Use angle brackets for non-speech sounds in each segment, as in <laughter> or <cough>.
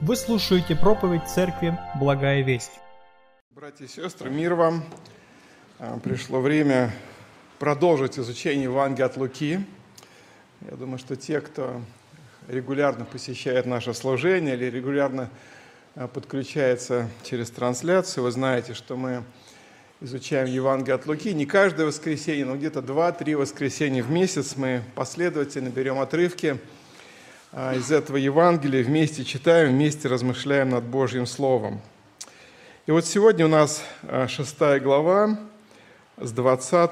Вы слушаете проповедь Церкви «Благая весть». Братья и сестры, мир вам. А, Пришло время продолжить изучение Евангелия от Луки. Я думаю, что те, кто регулярно посещает наше служение или регулярно а, подключается через трансляцию, вы знаете, что мы изучаем Евангелие от Луки. Не каждое воскресенье, но где-то 2-3 воскресенья в месяц мы последовательно берем отрывки из этого Евангелия, вместе читаем, вместе размышляем над Божьим Словом. И вот сегодня у нас а, шестая глава с 20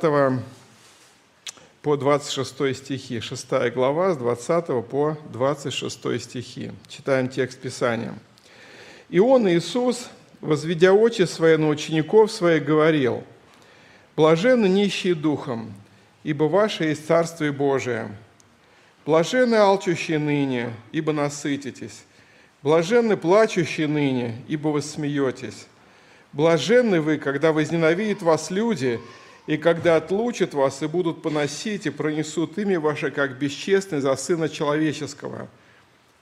по 26 стихи. Шестая глава с 20 по 26 стихи. Читаем текст Писания. «И он, Иисус, возведя очи свои на учеников своих, говорил, «Блаженны нищие духом, ибо ваше есть Царствие Божие. Блаженны алчущие ныне, ибо насытитесь. Блаженны плачущие ныне, ибо вы смеетесь. Блаженны вы, когда возненавидят вас люди, и когда отлучат вас и будут поносить, и пронесут имя ваше, как бесчестный за Сына Человеческого.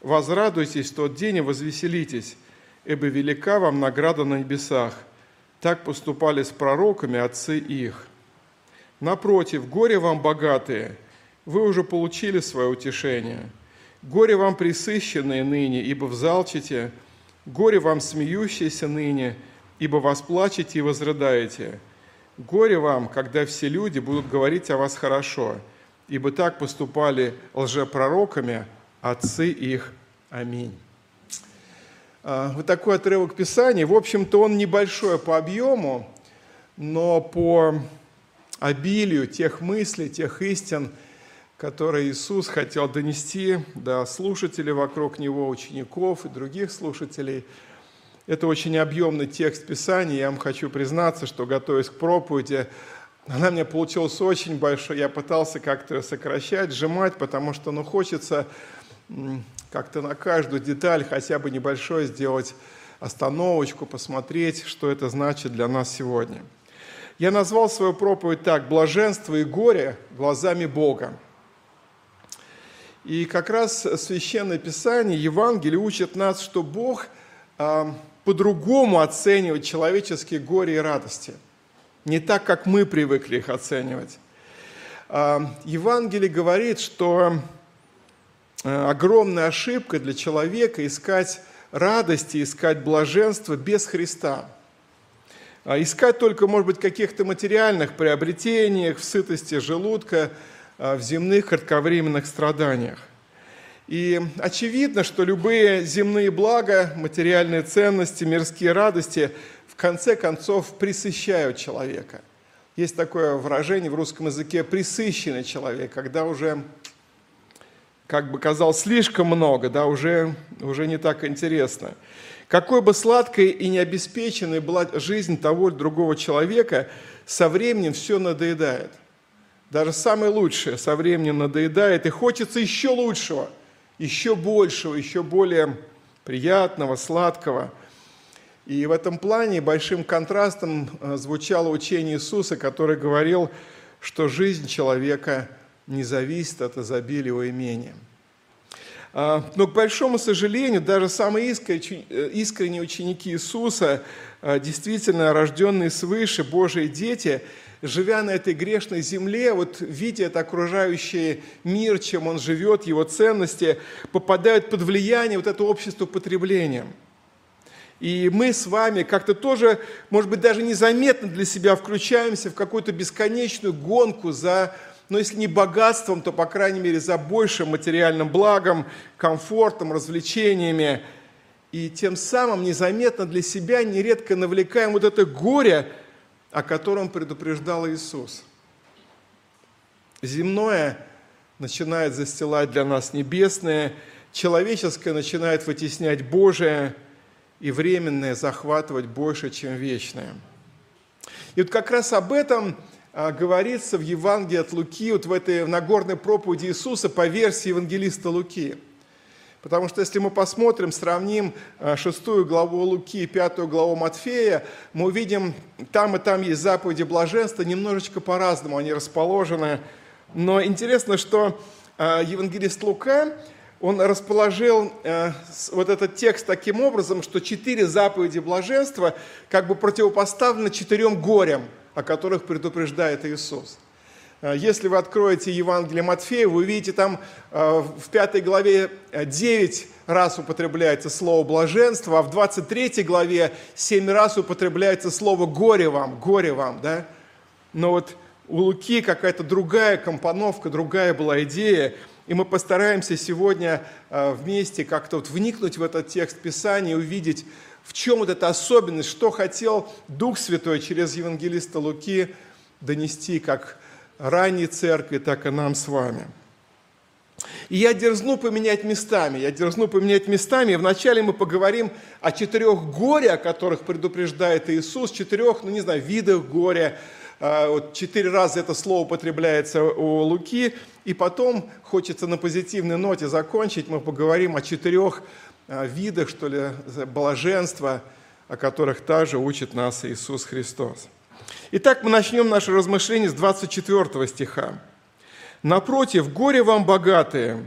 Возрадуйтесь в тот день и возвеселитесь, ибо велика вам награда на небесах. Так поступали с пророками отцы их. Напротив, горе вам богатые, вы уже получили свое утешение. Горе вам присыщенные ныне, ибо взалчите, горе вам смеющиеся ныне, ибо вас плачете и возрыдаете. Горе вам, когда все люди будут говорить о вас хорошо, ибо так поступали лжепророками отцы их. Аминь. А, вот такой отрывок Писания. В общем-то, он небольшой по объему, но по обилию тех мыслей, тех истин, которые Иисус хотел донести до слушателей вокруг Него, учеников и других слушателей. Это очень объемный текст Писания. Я вам хочу признаться, что, готовясь к проповеди, она меня получилась очень большой. Я пытался как-то ее сокращать, сжимать, потому что ну, хочется как-то на каждую деталь хотя бы небольшое сделать остановочку, посмотреть, что это значит для нас сегодня. Я назвал свою проповедь так «Блаженство и горе глазами Бога». И как раз Священное Писание, Евангелие учит нас, что Бог а, по-другому оценивает человеческие горе и радости. Не так, как мы привыкли их оценивать. А, Евангелие говорит, что Э, огромная ошибка для человека искать радости, искать блаженство без Христа. А искать только, может быть, каких-то материальных приобретениях, в сытости желудка, а, в земных кратковременных страданиях. И очевидно, что любые земные блага, материальные ценности, мирские радости в конце концов присыщают человека. Есть такое выражение в русском языке «присыщенный человек», когда уже как бы казалось, слишком много, да, уже, уже не так интересно. Какой бы сладкой и необеспеченной была жизнь того или другого человека, со временем все надоедает. Даже самое лучшее со временем надоедает, и хочется еще лучшего, еще большего, еще более приятного, сладкого. И в этом плане большим контрастом э, звучало учение Иисуса, который говорил, что жизнь человека – не зависит от изобилия его имения. А, но, к большому сожалению, даже самые э, искренние ученики Иисуса, а, действительно рожденные свыше, Божьи дети, живя на этой грешной земле, вот видя это окружающий мир, чем он живет, его ценности, попадают под влияние вот этого общества потребления. И мы с вами как-то тоже, может быть, даже незаметно для себя включаемся в какую-то бесконечную гонку за но если не богатством, то, по крайней мере, за большим материальным благом, комфортом, развлечениями. И тем самым незаметно для себя нередко навлекаем вот это горе, о котором предупреждал Иисус. Земное начинает застилать для нас небесное, человеческое начинает вытеснять Божие, и временное захватывать больше, чем вечное. И вот как раз об этом а, говорится в Евангелии от Луки, вот в этой Нагорной проповеди Иисуса по версии евангелиста Луки. Потому что если мы посмотрим, сравним а, шестую главу Луки и пятую главу Матфея, мы увидим, там и там есть заповеди блаженства, немножечко по-разному они расположены. Но интересно, что а, евангелист Лука он расположил э, вот этот текст таким образом, что четыре заповеди блаженства как бы противопоставлены четырем горям, о которых предупреждает Иисус. Э, если вы откроете Евангелие Матфея, вы увидите там э, в пятой главе 9 раз употребляется слово блаженство, а в 23 главе 7 раз употребляется слово горе вам, горе вам, да? Но вот у Луки какая-то другая компоновка, другая была идея – и мы постараемся сегодня э, вместе как-то вот вникнуть в этот текст Писания и увидеть, в чем вот эта особенность, что хотел Дух Святой через евангелиста Луки донести как ранней церкви, так и нам с вами. И я дерзну поменять местами, я дерзну поменять местами. И вначале мы поговорим о четырех горе, о которых предупреждает Иисус, четырех, ну не знаю, видах горя, а, вот четыре раза это слово употребляется у Луки, и потом хочется на позитивной ноте закончить, мы поговорим о четырех а, видах, что ли, блаженства, о которых также учит нас Иисус Христос. Итак, мы начнем наше размышление с 24 стиха. «Напротив, горе вам богатые,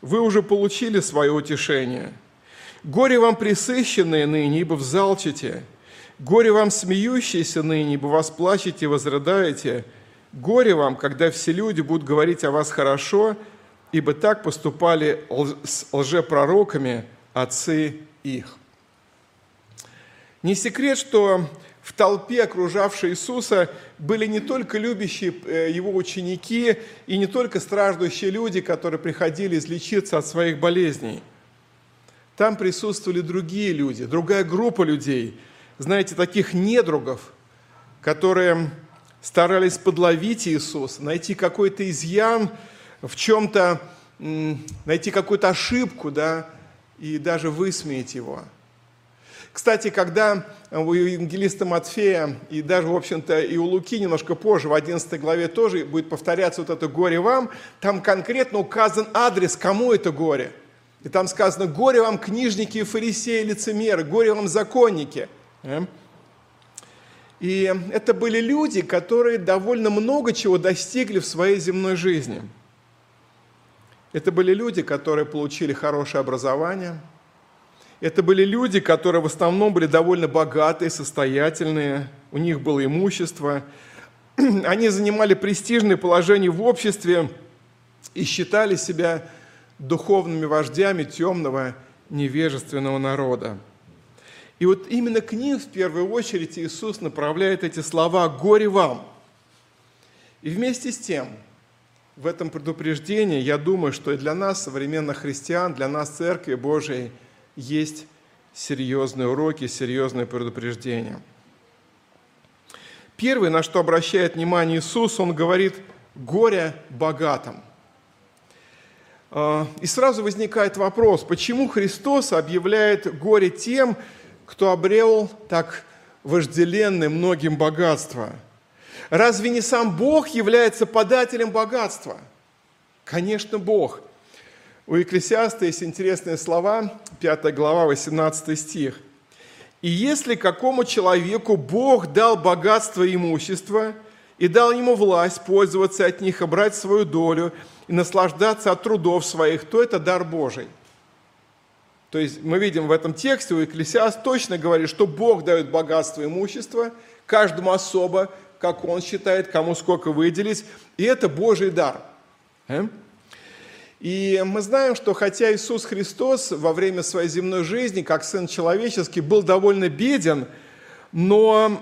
вы уже получили свое утешение. Горе вам присыщенные ныне, ибо взалчите. Горе вам, смеющиеся ныне, ибо вас плачете и возрыдаете. Горе вам, когда все люди будут говорить о вас хорошо, ибо так поступали с лжепророками отцы их». Не секрет, что в толпе, окружавшей Иисуса, были не только любящие э, его ученики и не только страждущие люди, которые приходили излечиться от своих болезней. Там присутствовали другие люди, другая группа людей – знаете, таких недругов, которые старались подловить Иисуса, найти какой-то изъян в чем-то, найти какую-то ошибку, да, и даже высмеять его. Кстати, когда у евангелиста Матфея и даже, в общем-то, и у Луки немножко позже, в 11 главе тоже будет повторяться вот это «горе вам», там конкретно указан адрес, кому это горе. И там сказано «горе вам книжники и фарисеи, лицемеры, горе вам законники». И это были люди, которые довольно много чего достигли в своей земной жизни. Это были люди, которые получили хорошее образование. Это были люди, которые в основном были довольно богатые, состоятельные, у них было имущество. <clears throat> Они занимали престижное положение в обществе и считали себя духовными вождями темного невежественного народа. И вот именно к ним в первую очередь Иисус направляет эти слова «Горе вам!». И вместе с тем, в этом предупреждении, я думаю, что и для нас, современных христиан, для нас, Церкви Божией, есть серьезные уроки, серьезные предупреждения. Первый, на что обращает внимание Иисус, он говорит «горе богатым». А, и сразу возникает вопрос, почему Христос объявляет горе тем, кто обрел так вожделенное многим богатство. Разве не сам Бог является подателем богатства? Конечно, Бог. У Екклесиаста есть интересные слова, 5 глава, 18 стих. «И если какому человеку Бог дал богатство и имущество, и дал ему власть пользоваться от них, и брать свою долю, и наслаждаться от трудов своих, то это дар Божий». То есть мы видим в этом тексте, у Экклесиаст точно говорит, что Бог дает богатство и имущество каждому особо, как он считает, кому сколько выделить, и это Божий дар. И мы знаем, что хотя Иисус Христос во время своей земной жизни, как Сын Человеческий, был довольно беден, но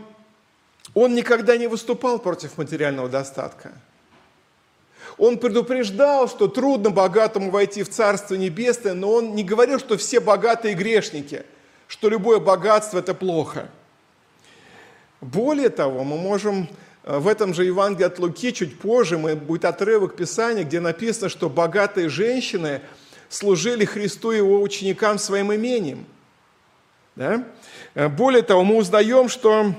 Он никогда не выступал против материального достатка. Он предупреждал, что трудно богатому войти в Царство Небесное, но он не говорил, что все богатые грешники, что любое богатство – это плохо. Более того, мы можем в этом же Евангелии от Луки чуть позже мы, будет отрывок Писания, где написано, что богатые женщины служили Христу и его ученикам своим имением. Да? Э, более того, мы узнаем, что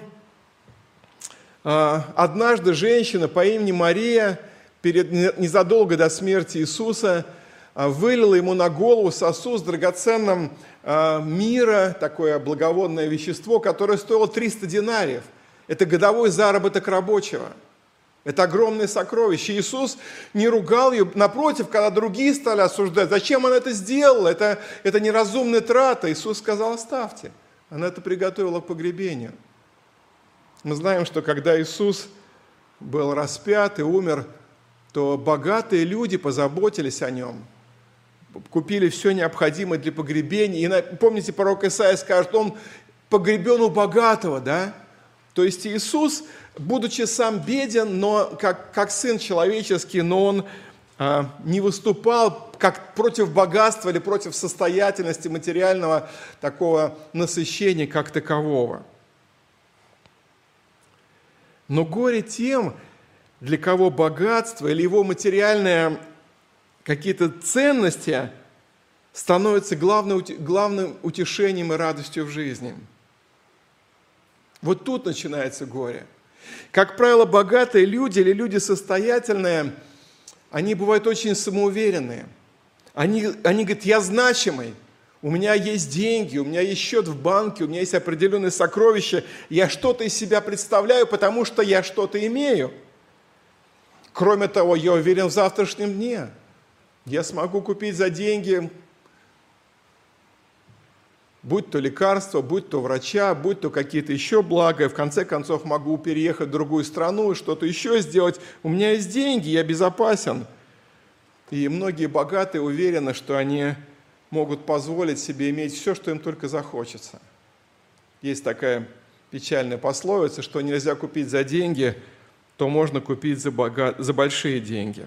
э, однажды женщина по имени Мария – перед, незадолго до смерти Иисуса вылила ему на голову сосуд с драгоценным мира, такое благовонное вещество, которое стоило 300 динариев. Это годовой заработок рабочего. Это огромное сокровище. Иисус не ругал ее. Напротив, когда другие стали осуждать, зачем она это сделала? Это, это неразумная трата. Иисус сказал, оставьте. Она это приготовила к погребению. Мы знаем, что когда Иисус был распят и умер, то богатые люди позаботились о нем, купили все необходимое для погребения. И помните, пророк Исаия скажет, он погребен у богатого, да? То есть Иисус, будучи сам беден, но как, как сын человеческий, но он а, не выступал как против богатства или против состоятельности материального такого насыщения как такового. Но горе тем, для кого богатство или его материальные какие-то ценности становятся главным, главным утешением и радостью в жизни. Вот тут начинается горе. Как правило, богатые люди или люди состоятельные, они бывают очень самоуверенные. Они, они говорят, я значимый, у меня есть деньги, у меня есть счет в банке, у меня есть определенные сокровища, я что-то из себя представляю, потому что я что-то имею – Кроме того, я уверен в завтрашнем дне. Я смогу купить за деньги, будь то лекарство, будь то врача, будь то какие-то еще блага, и в конце концов могу переехать в другую страну и что-то еще сделать. У меня есть деньги, я безопасен. И многие богатые уверены, что они могут позволить себе иметь все, что им только захочется. Есть такая печальная пословица, что нельзя купить за деньги – то можно купить за, богат... за большие деньги.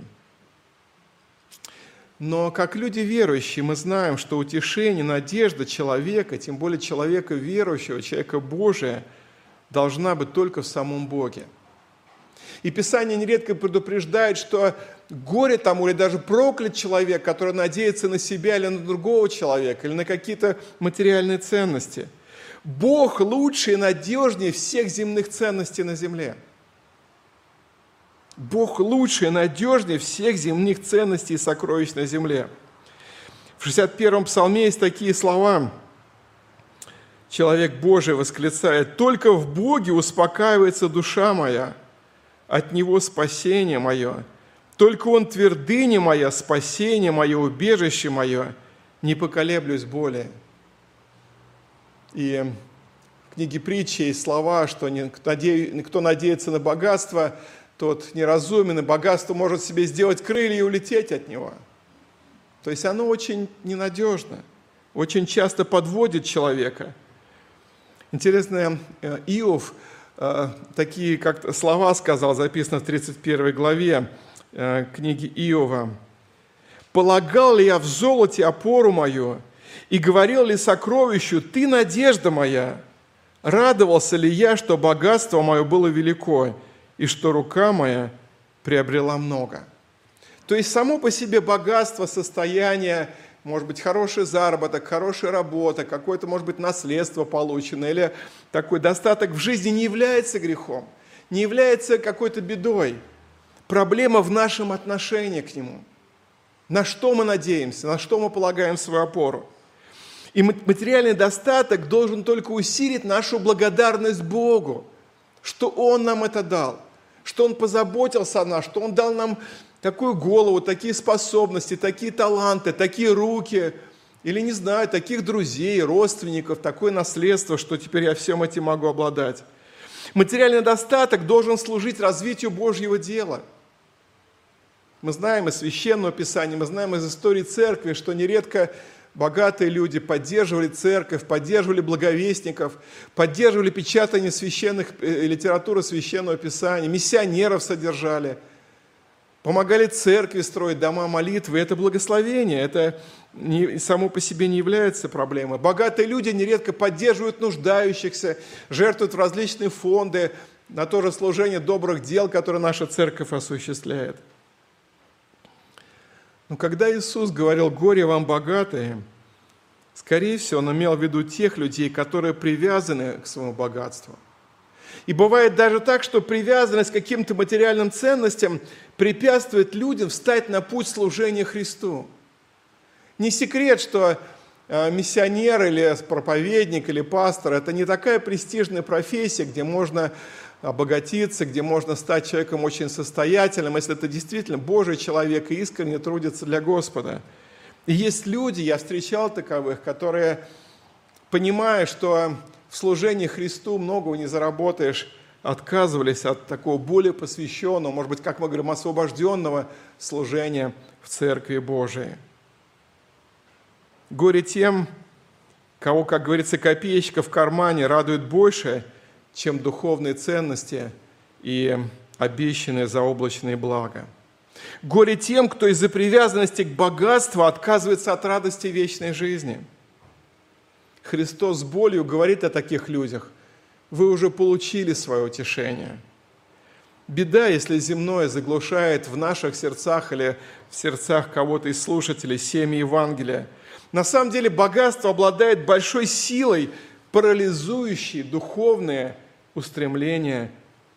Но как люди верующие, мы знаем, что утешение, надежда человека, тем более человека верующего, человека Божия, должна быть только в самом Боге. И Писание нередко предупреждает, что горе тому или даже проклят человек, который надеется на себя или на другого человека, или на какие-то материальные ценности. Бог лучше и надежнее всех земных ценностей на земле – Бог лучше и надежнее всех земных ценностей и сокровищ на земле. В 61-м псалме есть такие слова. Человек Божий восклицает, «Только в Боге успокаивается душа моя, от Него спасение мое. Только Он твердыня моя, спасение мое, убежище мое, не поколеблюсь более». И в книге притчи есть слова, что кто надеется на богатство – тот неразумен, и богатство может себе сделать крылья и улететь от него. То есть оно очень ненадежно, очень часто подводит человека. Интересно, э, Иов э, такие как слова сказал, записано в 31 главе э, книги Иова. «Полагал ли я в золоте опору мою, и говорил ли сокровищу, ты надежда моя? Радовался ли я, что богатство мое было велико, и что рука моя приобрела много. То есть само по себе богатство, состояние, может быть, хороший заработок, хорошая работа, какое-то, может быть, наследство получено, или такой достаток в жизни не является грехом, не является какой-то бедой. Проблема в нашем отношении к нему. На что мы надеемся, на что мы полагаем свою опору. И материальный достаток должен только усилить нашу благодарность Богу, что Он нам это дал – что Он позаботился о нас, что Он дал нам такую голову, такие способности, такие таланты, такие руки, или, не знаю, таких друзей, родственников, такое наследство, что теперь я всем этим могу обладать. Материальный достаток должен служить развитию Божьего дела. Мы знаем из Священного Писания, мы знаем из истории Церкви, что нередко богатые люди поддерживали церковь, поддерживали благовестников, поддерживали печатание священных, э, литературы священного писания, миссионеров содержали, помогали церкви строить дома молитвы. Это благословение, это не, само по себе не является проблемой. Богатые люди нередко поддерживают нуждающихся, жертвуют в различные фонды на то же служение добрых дел, которые наша церковь осуществляет. Но когда Иисус говорил «горе вам богатые», скорее всего, Он имел в виду тех людей, которые привязаны к своему богатству. И бывает даже так, что привязанность к каким-то материальным ценностям препятствует людям встать на путь служения Христу. Не секрет, что э, миссионер или проповедник или пастор – это не такая престижная профессия, где можно обогатиться, где можно стать человеком очень состоятельным, если это действительно Божий человек и искренне трудится для Господа. И есть люди, я встречал таковых, которые, понимая, что в служении Христу многого не заработаешь, отказывались от такого более посвященного, может быть, как мы говорим, освобожденного служения в Церкви Божией. Горе тем, кого, как говорится, копеечка в кармане радует больше – чем духовные ценности и обещанные заоблачные блага. Горе тем, кто из-за привязанности к богатству отказывается от радости вечной жизни. Христос с болью говорит о таких людях. Вы уже получили свое утешение. Беда, если земное заглушает в наших сердцах или в сердцах кого-то из слушателей семьи Евангелия. На самом деле богатство обладает большой силой, парализующей духовные устремление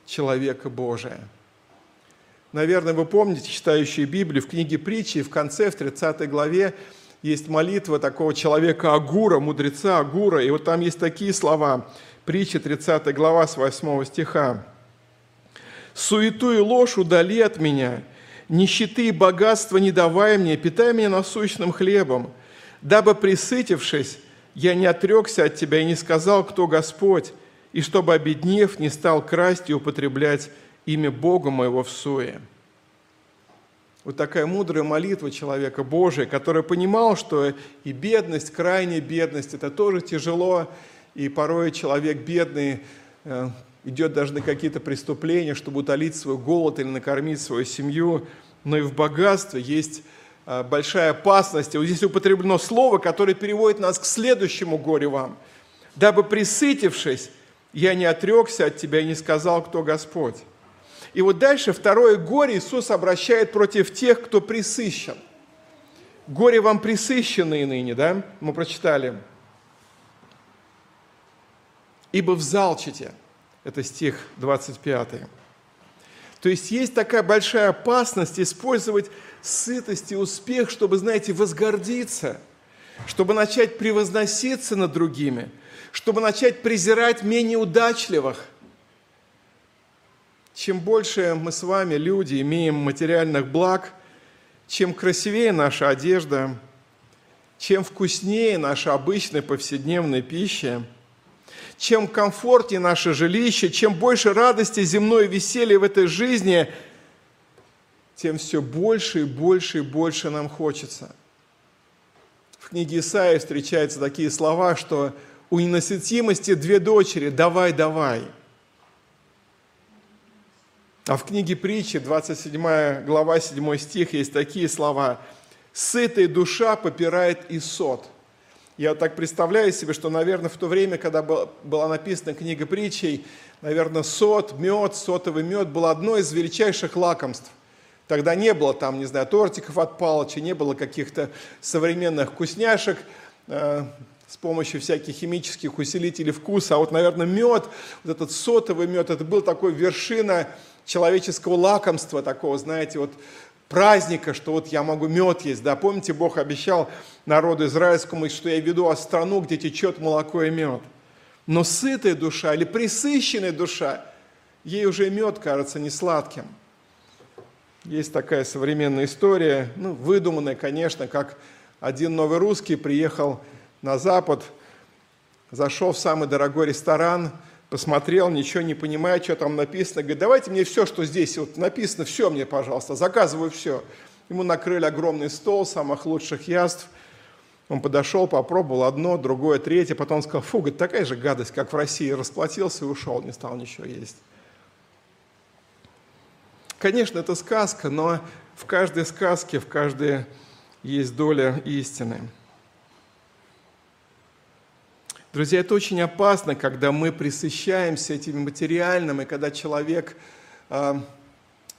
человека Божия. Наверное, вы помните, читающие Библию, в книге притчи, в конце, в 30 главе, есть молитва такого человека Агура, мудреца Агура, и вот там есть такие слова, притча 30 глава с 8 стиха. «Суету и ложь удали от меня, нищеты и богатства не давай мне, питай меня насущным хлебом, дабы, присытившись, я не отрекся от тебя и не сказал, кто Господь, и чтобы, обеднев, не стал красть и употреблять имя Бога моего в суе». Вот такая мудрая молитва человека Божия, который понимал, что и бедность, крайняя бедность, это тоже тяжело, и порой человек бедный э, идет даже на какие-то преступления, чтобы утолить свой голод или накормить свою семью, но и в богатстве есть э, большая опасность. И вот здесь употреблено слово, которое переводит нас к следующему горе вам. «Дабы присытившись, я не отрекся от тебя и не сказал, кто Господь. И вот дальше второе горе Иисус обращает против тех, кто присыщен. Горе вам присыщенные ныне, да? Мы прочитали. Ибо взалчите. Это стих 25. То есть есть такая большая опасность использовать сытость и успех, чтобы, знаете, возгордиться, чтобы начать превозноситься над другими – чтобы начать презирать менее удачливых. Чем больше мы с вами, люди, имеем материальных благ, чем красивее наша одежда, чем вкуснее наша обычная повседневная пища, чем комфортнее наше жилище, чем больше радости земной веселья в этой жизни, тем все больше и больше и больше нам хочется. В книге Исаия встречаются такие слова, что у ненасытимости две дочери, давай, давай. А в книге притчи, 27 глава, 7 стих, есть такие слова. «Сытая душа попирает и сот». Я так представляю себе, что, наверное, в то время, когда была написана книга притчей, наверное, сот, мед, сотовый мед был одно из величайших лакомств. Тогда не было там, не знаю, тортиков от Палыча, не было каких-то современных вкусняшек, э, с помощью всяких химических усилителей вкуса. А вот, наверное, мед, вот этот сотовый мед, это был такой вершина человеческого лакомства, такого, знаете, вот праздника, что вот я могу мед есть. Да, помните, Бог обещал народу израильскому, что я веду о страну, где течет молоко и мед. Но сытая душа или присыщенная душа, ей уже мед кажется не сладким. Есть такая современная история, ну, выдуманная, конечно, как один новый русский приехал на запад, зашел в самый дорогой ресторан, посмотрел, ничего не понимая, что там написано, говорит, давайте мне все, что здесь вот написано, все мне, пожалуйста, заказываю все. Ему накрыли огромный стол самых лучших яств. Он подошел, попробовал одно, другое, третье, потом сказал, фу, говорит, такая же гадость, как в России, расплатился и ушел, не стал ничего есть. Конечно, это сказка, но в каждой сказке, в каждой есть доля истины. Друзья, это очень опасно, когда мы присыщаемся этим материальным, и когда человек э,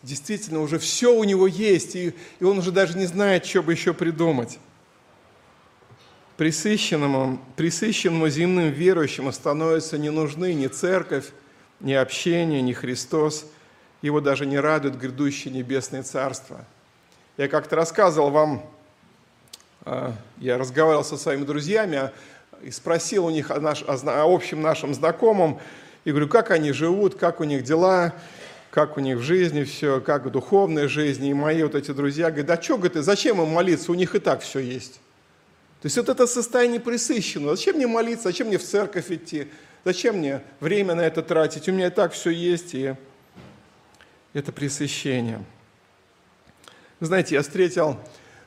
действительно уже все у него есть, и, и он уже даже не знает, что бы еще придумать. Присыщенному, присыщенному земным верующему становятся не нужны ни церковь, ни общение, ни Христос. Его даже не радует грядущее небесное царство. Я как-то рассказывал вам а, я разговаривал со своими друзьями и спросил у них о, наш, о общем нашем знакомом, и говорю, как они живут, как у них дела, как у них в жизни все, как в духовной жизни. И мои вот эти друзья говорят, да что, говорит, зачем им молиться, у них и так все есть. То есть вот это состояние присыщенного. Зачем мне молиться, зачем мне в церковь идти, зачем мне время на это тратить, у меня и так все есть, и это присыщение. Знаете, я встретил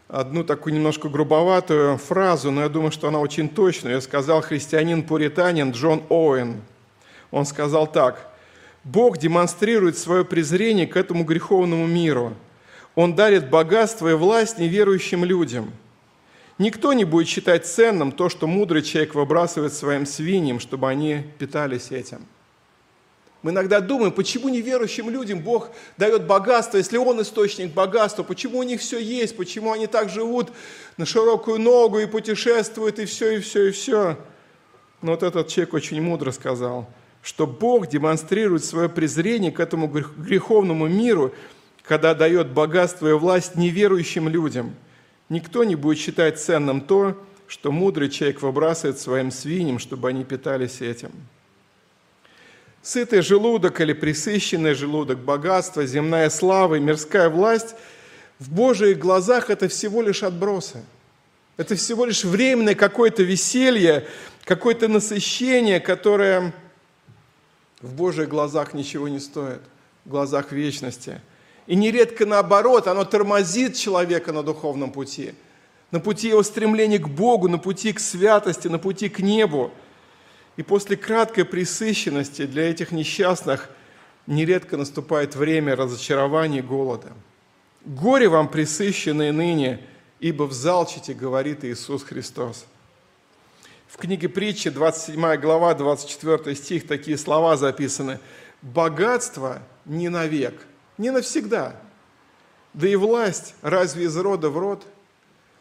одну такую немножко грубоватую фразу, но я думаю, что она очень точная. Я сказал христианин-пуританин Джон Оуэн. Он сказал так – Бог демонстрирует свое презрение к этому греховному миру. Он дарит богатство и власть неверующим людям. Никто не будет считать ценным то, что мудрый человек выбрасывает своим свиньям, чтобы они питались этим. Мы иногда думаем, почему неверующим людям Бог дает богатство, если Он источник богатства, почему у них все есть, почему они так живут на широкую ногу и путешествуют, и все, и все, и все. Но вот этот человек очень мудро сказал – что Бог демонстрирует свое презрение к этому греховному миру, когда дает богатство и власть неверующим людям. Никто не будет считать ценным то, что мудрый человек выбрасывает своим свиньям, чтобы они питались этим. Сытый желудок или присыщенный желудок, богатство, земная слава и мирская власть в Божьих глазах – это всего лишь отбросы. Это всего лишь временное какое-то веселье, какое-то насыщение, которое – в Божьих глазах ничего не стоит, в глазах вечности. И нередко наоборот, оно тормозит человека на духовном пути, на пути его стремления к Богу, на пути к святости, на пути к небу. И после краткой присыщенности для этих несчастных нередко наступает время разочарования и голода. «Горе вам, присыщенные ныне, ибо в залчите, говорит Иисус Христос». В книге притчи, 27 глава, 24 стих, такие слова записаны. «Богатство не навек, не навсегда, да и власть разве из рода в род?»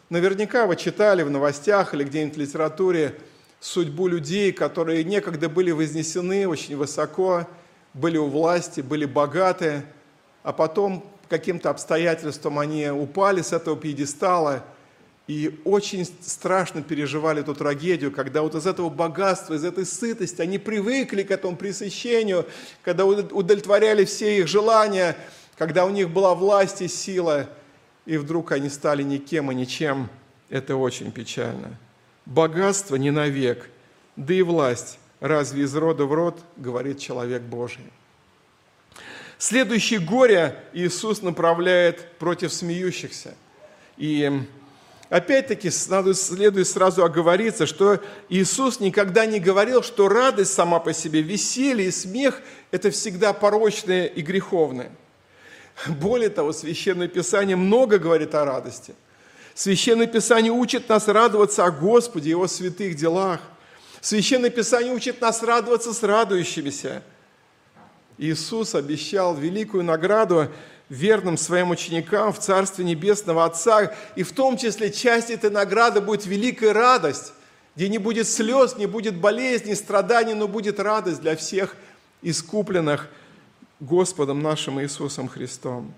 Наверняка вы читали в новостях или где-нибудь в литературе судьбу людей, которые некогда были вознесены очень высоко, были у власти, были богаты, а потом каким-то обстоятельством они упали с этого пьедестала – и очень страшно переживали эту трагедию, когда вот из этого богатства, из этой сытости они привыкли к этому пресыщению, когда удовлетворяли все их желания, когда у них была власть и сила, и вдруг они стали никем и ничем. Это очень печально. Богатство не навек, да и власть разве из рода в род, говорит человек Божий. Следующее горе Иисус направляет против смеющихся. И Опять-таки, следует сразу оговориться, что Иисус никогда не говорил, что радость сама по себе, веселье и смех – это всегда порочное и греховное. Более того, Священное Писание много говорит о радости. Священное Писание учит нас радоваться о Господе, Его святых делах. Священное Писание учит нас радоваться с радующимися. Иисус обещал великую награду верным своим ученикам в Царстве Небесного Отца. И в том числе часть этой награды будет великая радость, где не будет слез, не будет болезней, страданий, но будет радость для всех искупленных Господом нашим Иисусом Христом.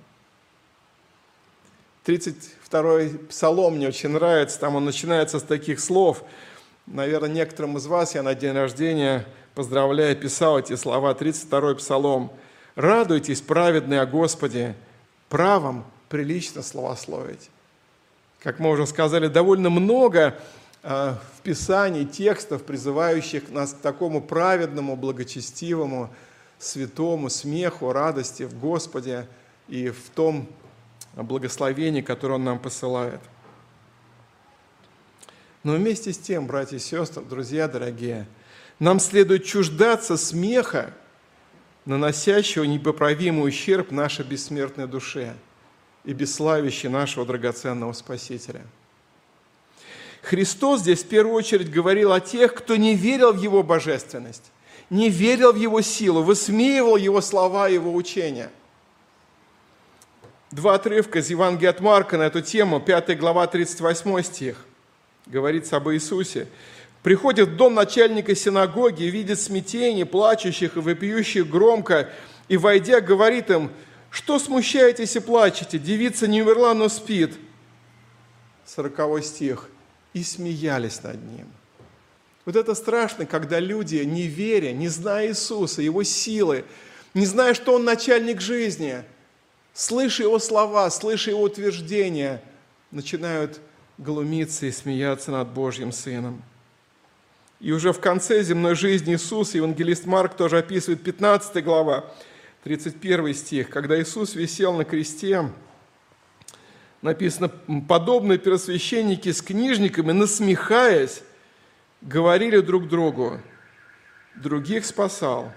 32-й псалом мне очень нравится, там он начинается с таких слов. Наверное, некоторым из вас я на день рождения, поздравляя, писал эти слова, 32-й псалом – Радуйтесь, праведные о Господе, правом прилично словословить. Как мы уже сказали, довольно много а, в Писании текстов, призывающих нас к такому праведному, благочестивому, святому смеху, радости в Господе и в том благословении, которое Он нам посылает. Но вместе с тем, братья и сестры, друзья дорогие, нам следует чуждаться смеха, наносящего непоправимый ущерб нашей бессмертной душе и бесславящей нашего драгоценного Спасителя. Христос здесь в первую очередь говорил о тех, кто не верил в Его божественность, не верил в Его силу, высмеивал Его слова, Его учения. Два отрывка из Евангелия от Марка на эту тему, 5 глава, 38 стих, говорится об Иисусе приходит в дом начальника синагоги, видит смятение, плачущих и вопиющих громко, и, войдя, говорит им, что смущаетесь и плачете? Девица не умерла, но спит. 40 стих, и смеялись над ним. Вот это страшно, когда люди, не веря, не зная Иисуса, Его силы, не зная, что Он начальник жизни, слыша Его слова, слыша Его утверждения, начинают глумиться и смеяться над Божьим Сыном. И уже в конце земной жизни Иисуса, евангелист Марк тоже описывает 15 глава, 31 стих, когда Иисус висел на кресте, написано, подобные первосвященники с книжниками, насмехаясь, говорили друг другу, других спасал,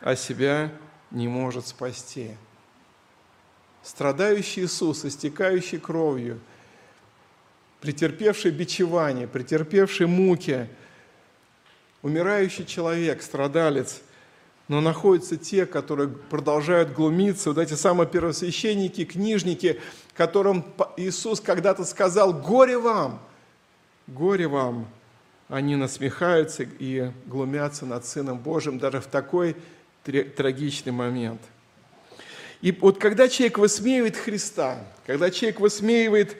а себя не может спасти. Страдающий Иисус, истекающий кровью, претерпевший бичевание, претерпевший муки, умирающий человек, страдалец – но находятся те, которые продолжают глумиться, вот эти самые первосвященники, книжники, которым Иисус когда-то сказал «Горе вам! Горе вам!» Они насмехаются и глумятся над Сыном Божьим даже в такой трагичный момент. И вот когда человек высмеивает Христа, когда человек высмеивает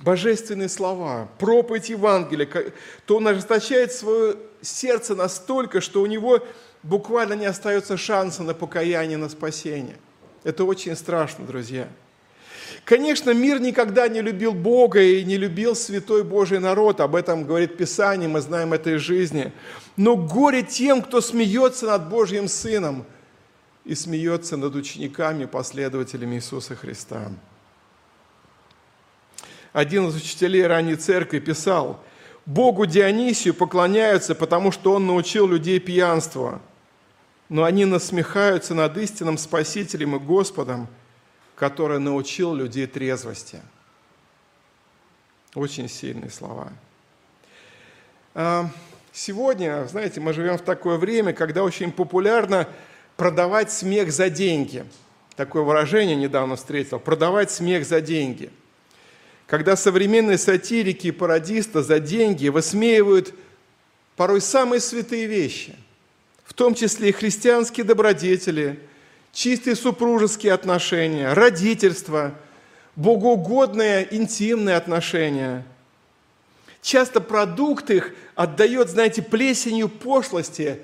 божественные слова, проповедь Евангелия, то он ожесточает свое сердце настолько, что у него буквально не остается шанса на покаяние, на спасение. Это очень страшно, друзья. Конечно, мир никогда не любил Бога и не любил святой Божий народ. Об этом говорит Писание, мы знаем это из жизни. Но горе тем, кто смеется над Божьим Сыном и смеется над учениками, последователями Иисуса Христа. Один из учителей ранней церкви писал, «Богу Дионисию поклоняются, потому что он научил людей пьянству но они насмехаются над истинным Спасителем и Господом, который научил людей трезвости. Очень сильные слова. А, сегодня, знаете, мы живем в такое время, когда очень популярно продавать смех за деньги. Такое выражение недавно встретил. Продавать смех за деньги. Когда современные сатирики и пародисты за деньги высмеивают порой самые святые вещи – в том числе и христианские добродетели, чистые супружеские отношения, родительство, богоугодные интимные отношения. Часто продукт их отдает, знаете, плесенью пошлости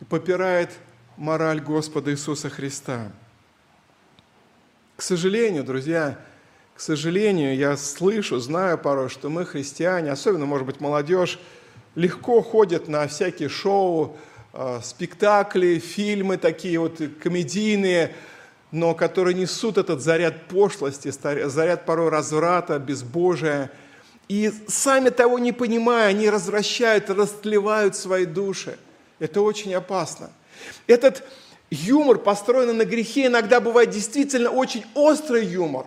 и попирает мораль Господа Иисуса Христа. К сожалению, друзья, к сожалению, я слышу, знаю порой, что мы, христиане, особенно, может быть, молодежь, легко ходят на всякие шоу, Э, спектакли, фильмы такие вот комедийные, но которые несут этот заряд пошлости, заряд порой разврата, безбожия. И сами того не понимая, они развращают, растлевают свои души. Это очень опасно. Этот юмор, построенный на грехе, иногда бывает действительно очень острый юмор,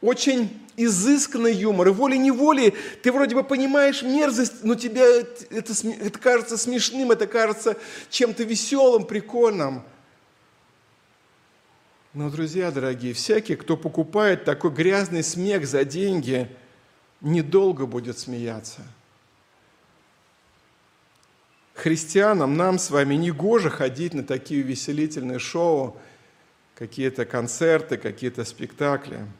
очень изысканный юмор, и волей-неволей ты вроде бы понимаешь мерзость, но тебе это, это кажется смешным, это кажется чем-то веселым, прикольным. Но, друзья дорогие, всякий, кто покупает такой грязный смех за деньги, недолго будет смеяться. Христианам, нам с вами не гоже ходить на такие веселительные шоу, какие-то концерты, какие-то спектакли –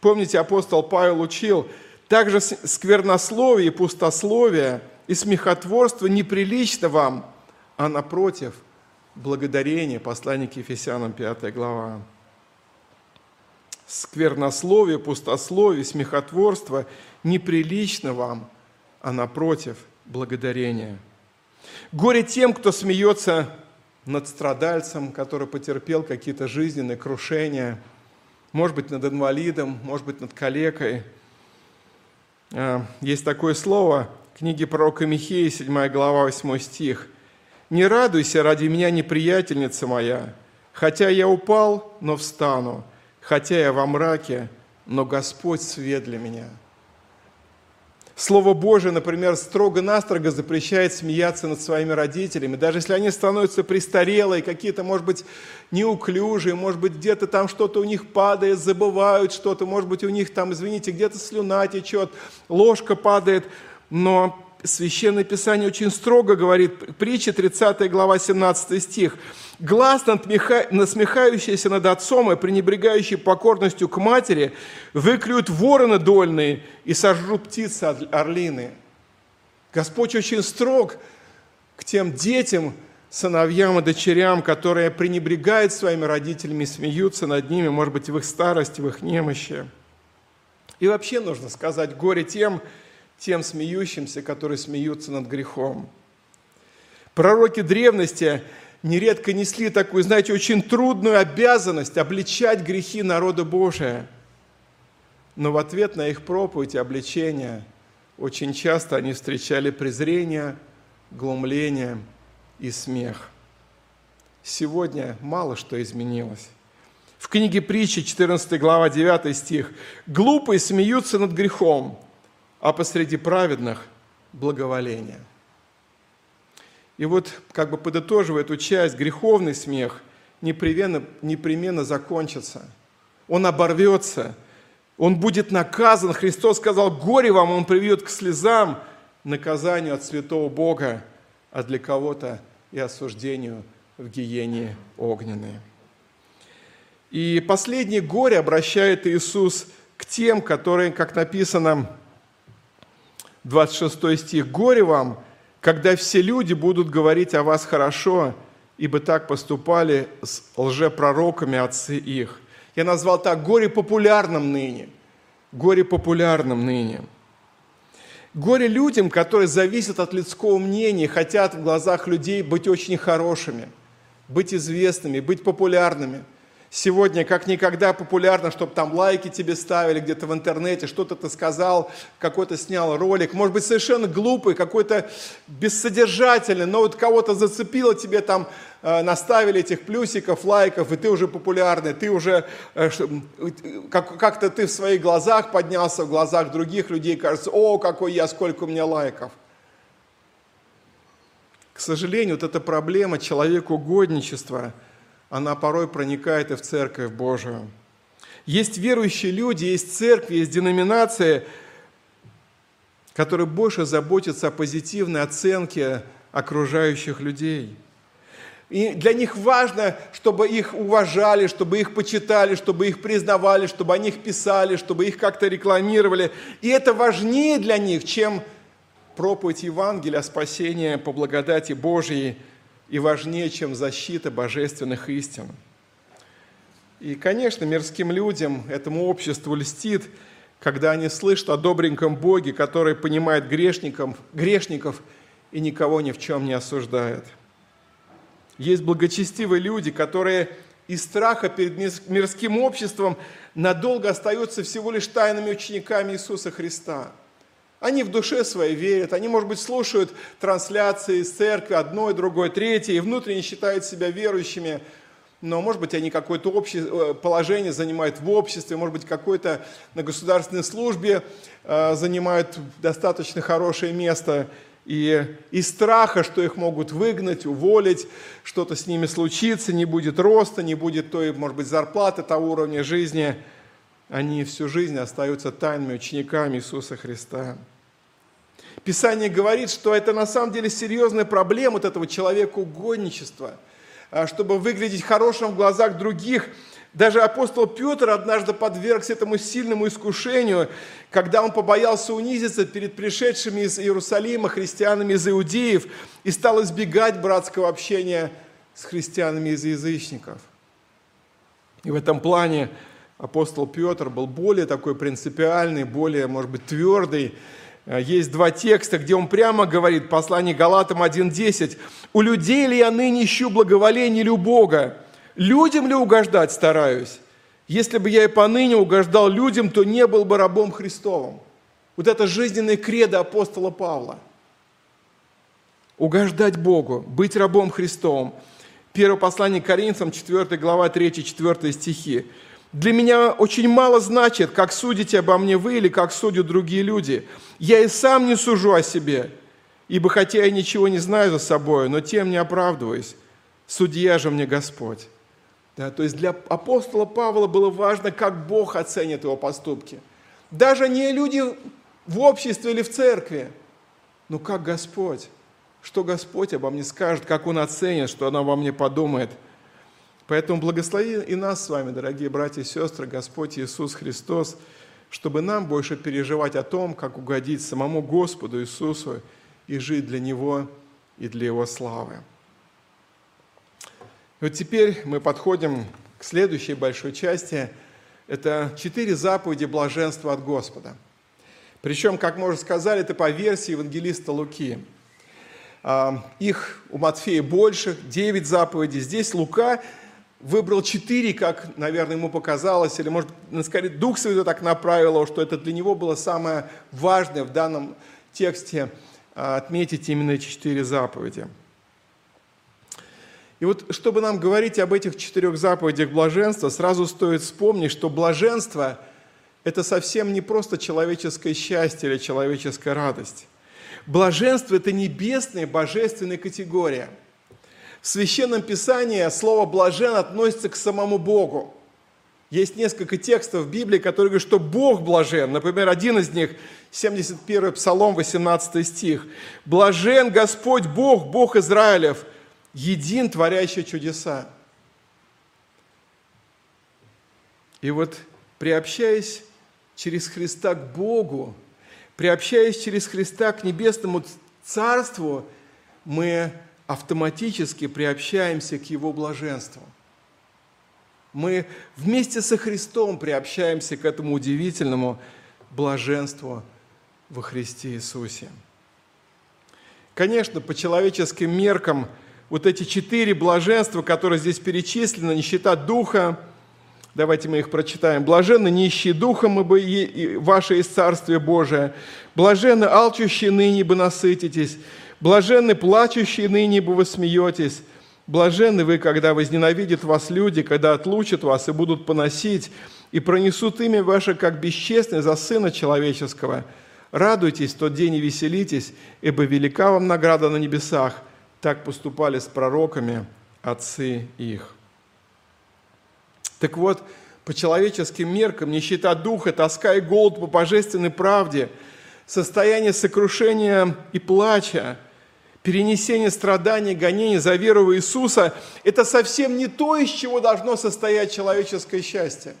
Помните, апостол Павел учил, также сквернословие и пустословие и смехотворство неприлично вам, а напротив, благодарение, послание к Ефесянам 5 глава. Сквернословие, пустословие, смехотворство неприлично вам, а напротив, благодарение. Горе тем, кто смеется над страдальцем, который потерпел какие-то жизненные крушения – может быть, над инвалидом, может быть, над калекой. А, есть такое слово в книге пророка Михея, 7 глава, 8 стих. «Не радуйся ради меня, неприятельница моя, хотя я упал, но встану, хотя я во мраке, но Господь свет для меня». Слово Божие, например, строго-настрого запрещает смеяться над своими родителями, даже если они становятся престарелые, какие-то, может быть, неуклюжие, может быть, где-то там что-то у них падает, забывают что-то, может быть, у них там, извините, где-то слюна течет, ложка падает, но Священное Писание очень строго говорит, притча 30 глава 17 стих. «Глаз, насмехающийся над отцом и пренебрегающий покорностью к матери, выклюют вороны дольные и сожрут птицы орлины». Господь очень строг к тем детям, сыновьям и дочерям, которые пренебрегают своими родителями, смеются над ними, может быть, в их старости, в их немощи. И вообще нужно сказать горе тем, тем смеющимся, которые смеются над грехом. Пророки древности нередко несли такую, знаете, очень трудную обязанность обличать грехи народа Божия. Но в ответ на их проповедь и обличение очень часто они встречали презрение, глумление и смех. Сегодня мало что изменилось. В книге притчи, 14 глава, 9 стих. «Глупые смеются над грехом, а посреди праведных – благоволение». И вот, как бы подытоживая эту часть, греховный смех непременно, непременно закончится. Он оборвется, он будет наказан. Христос сказал, горе вам, он приведет к слезам, наказанию от святого Бога, а для кого-то и осуждению в гиене огненной. И последнее горе обращает Иисус к тем, которые, как написано, 26 стих, «Горе вам, когда все люди будут говорить о вас хорошо, ибо так поступали с лжепророками отцы их». Я назвал так «горе популярным ныне». Горе популярным ныне. Горе людям, которые зависят от людского мнения, хотят в глазах людей быть очень хорошими, быть известными, быть популярными – сегодня как никогда популярно, чтобы там лайки тебе ставили где-то в интернете, что-то ты сказал, какой-то снял ролик, может быть совершенно глупый, какой-то бессодержательный, но вот кого-то зацепило, тебе там э, наставили этих плюсиков, лайков, и ты уже популярный, ты уже э, как, как-то ты в своих глазах поднялся, в глазах других людей, кажется, о, какой я, сколько у меня лайков. К сожалению, вот эта проблема человекугодничества – она порой проникает и в Церковь Божию. Есть верующие люди, есть церкви, есть деноминации, которые больше заботятся о позитивной оценке окружающих людей. И для них важно, чтобы их уважали, чтобы их почитали, чтобы их признавали, чтобы о них писали, чтобы их как-то рекламировали. И это важнее для них, чем проповедь Евангелия о спасении по благодати Божьей – и важнее, чем защита божественных истин. И, конечно, мирским людям, этому обществу льстит, когда они слышат о добреньком Боге, который понимает грешников, грешников и никого ни в чем не осуждает. Есть благочестивые люди, которые из страха перед мирским обществом надолго остаются всего лишь тайными учениками Иисуса Христа – они в душе своей верят, они, может быть, слушают трансляции из церкви одной, другой, третьей, и внутренне считают себя верующими, но, может быть, они какое-то общее э, положение занимают в обществе, может быть, какое-то на государственной службе э, занимают достаточно хорошее место, и из страха, что их могут выгнать, уволить, что-то с ними случится, не будет роста, не будет той, может быть, зарплаты того уровня жизни, они всю жизнь остаются тайными учениками Иисуса Христа. Писание говорит, что это на самом деле серьезная проблема вот этого человека угодничества. А, чтобы выглядеть хорошим в глазах других, даже апостол Петр однажды подвергся этому сильному искушению, когда он побоялся унизиться перед пришедшими из Иерусалима христианами из иудеев и стал избегать братского общения с христианами из язычников. И в этом плане апостол Петр был более такой принципиальный, более, может быть, твердый, есть два текста, где он прямо говорит, послание Галатам 1.10, «У людей ли я ныне ищу благоволение ли у Бога? Людям ли угождать стараюсь? Если бы я и поныне угождал людям, то не был бы рабом Христовым». Вот это жизненное кредо апостола Павла. Угождать Богу, быть рабом Христовым. Первое послание Коринфянам, 4 глава, 3-4 стихи. Для меня очень мало значит, как судите обо мне вы или как судят другие люди. Я и сам не сужу о себе, ибо хотя я ничего не знаю за собой, но тем не оправдываюсь. Судья же мне Господь. Да, то есть для апостола Павла было важно, как Бог оценит его поступки. Даже не люди в обществе или в церкви, ну как Господь? Что Господь обо мне скажет, как Он оценит, что Он обо мне подумает. Поэтому благослови и нас с вами, дорогие братья и сестры, Господь Иисус Христос, чтобы нам больше переживать о том, как угодить самому Господу Иисусу и жить для Него и для Его славы. И вот теперь мы подходим к следующей большой части. Это четыре заповеди блаженства от Господа. Причем, как мы уже сказали, это по версии евангелиста Луки. А, их у Матфея больше, 9 заповедей. Здесь Лука выбрал 4, как, наверное, ему показалось, или, может, скорее, Дух Святой так направил что это для него было самое важное в данном тексте а, отметить именно эти четыре заповеди. И вот, чтобы нам говорить об этих четырех заповедях блаженства, сразу стоит вспомнить, что блаженство – это совсем не просто человеческое счастье или человеческая радость. Блаженство – это небесная, божественная категория. В Священном Писании слово «блажен» относится к самому Богу. Есть несколько текстов в Библии, которые говорят, что Бог блажен. Например, один из них, 71 Псалом, 18 стих. «Блажен Господь Бог, Бог Израилев, един, творящий чудеса». И вот приобщаясь через Христа к Богу, приобщаясь через Христа к небесному Царству, мы автоматически приобщаемся к Его блаженству. Мы вместе со Христом приобщаемся к этому удивительному блаженству во Христе Иисусе. Конечно, по человеческим меркам вот эти четыре блаженства, которые здесь перечислены, нищета духа – Давайте мы их прочитаем. «Блаженны нищие духом, ибо ваше есть Царствие Божие. Блаженны алчущие ныне, ибо насытитесь. Блаженны плачущие ныне, ибо вы смеетесь. Блаженны вы, когда возненавидят вас люди, когда отлучат вас и будут поносить, и пронесут имя ваше, как бесчестное, за Сына Человеческого. Радуйтесь тот день и веселитесь, ибо велика вам награда на небесах. Так поступали с пророками отцы их». Так вот, по человеческим меркам, нищета духа, тоска и голод по божественной правде, состояние сокрушения и плача, перенесение страданий, гонений за веру в Иисуса – это совсем не то, из чего должно состоять человеческое счастье.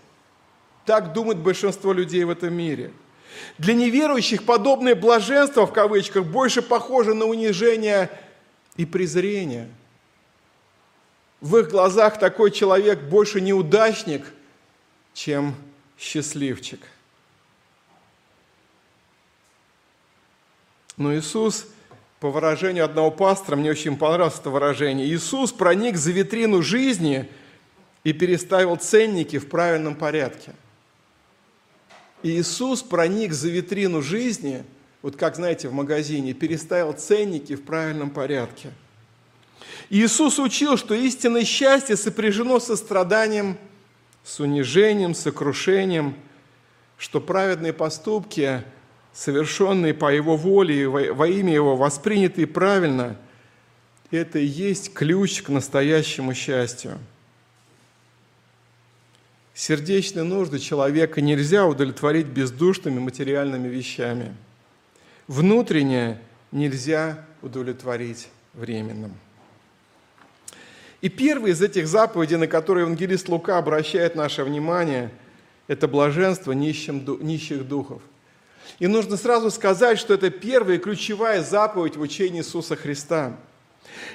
Так думает большинство людей в этом мире. Для неверующих подобное блаженство, в кавычках, больше похоже на унижение и презрение – в их глазах такой человек больше неудачник, чем счастливчик. Но Иисус, по выражению одного пастора, мне очень понравилось это выражение, Иисус проник за витрину жизни и переставил ценники в правильном порядке. Иисус проник за витрину жизни, вот как, знаете, в магазине, переставил ценники в правильном порядке – Иисус учил, что истинное счастье сопряжено со страданием, с унижением, сокрушением, что праведные поступки, совершенные по Его воле во имя Его, воспринятые правильно, это и есть ключ к настоящему счастью. Сердечные нужды человека нельзя удовлетворить бездушными материальными вещами. Внутреннее нельзя удовлетворить временным. И первый из этих заповедей, на которые евангелист Лука обращает наше внимание, это блаженство нищих духов. И нужно сразу сказать, что это первая ключевая заповедь в учении Иисуса Христа.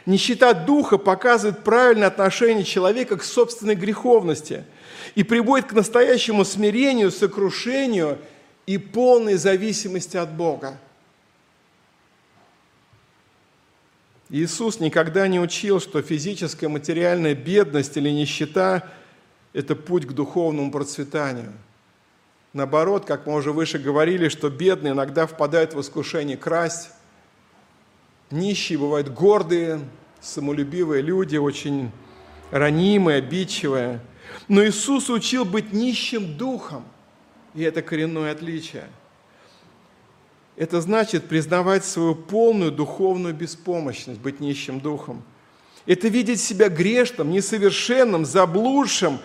Нищета духа показывает правильное отношение человека к собственной греховности и приводит к настоящему смирению, сокрушению и полной зависимости от Бога. Иисус никогда не учил, что физическая материальная бедность или нищета – это путь к духовному процветанию. Наоборот, как мы уже выше говорили, что бедные иногда впадают в искушение красть, нищие бывают гордые, самолюбивые люди, очень ранимые, обидчивые. Но Иисус учил быть нищим духом, и это коренное отличие – это значит признавать свою полную духовную беспомощность, быть нищим духом. Это видеть себя грешным, несовершенным, заблудшим,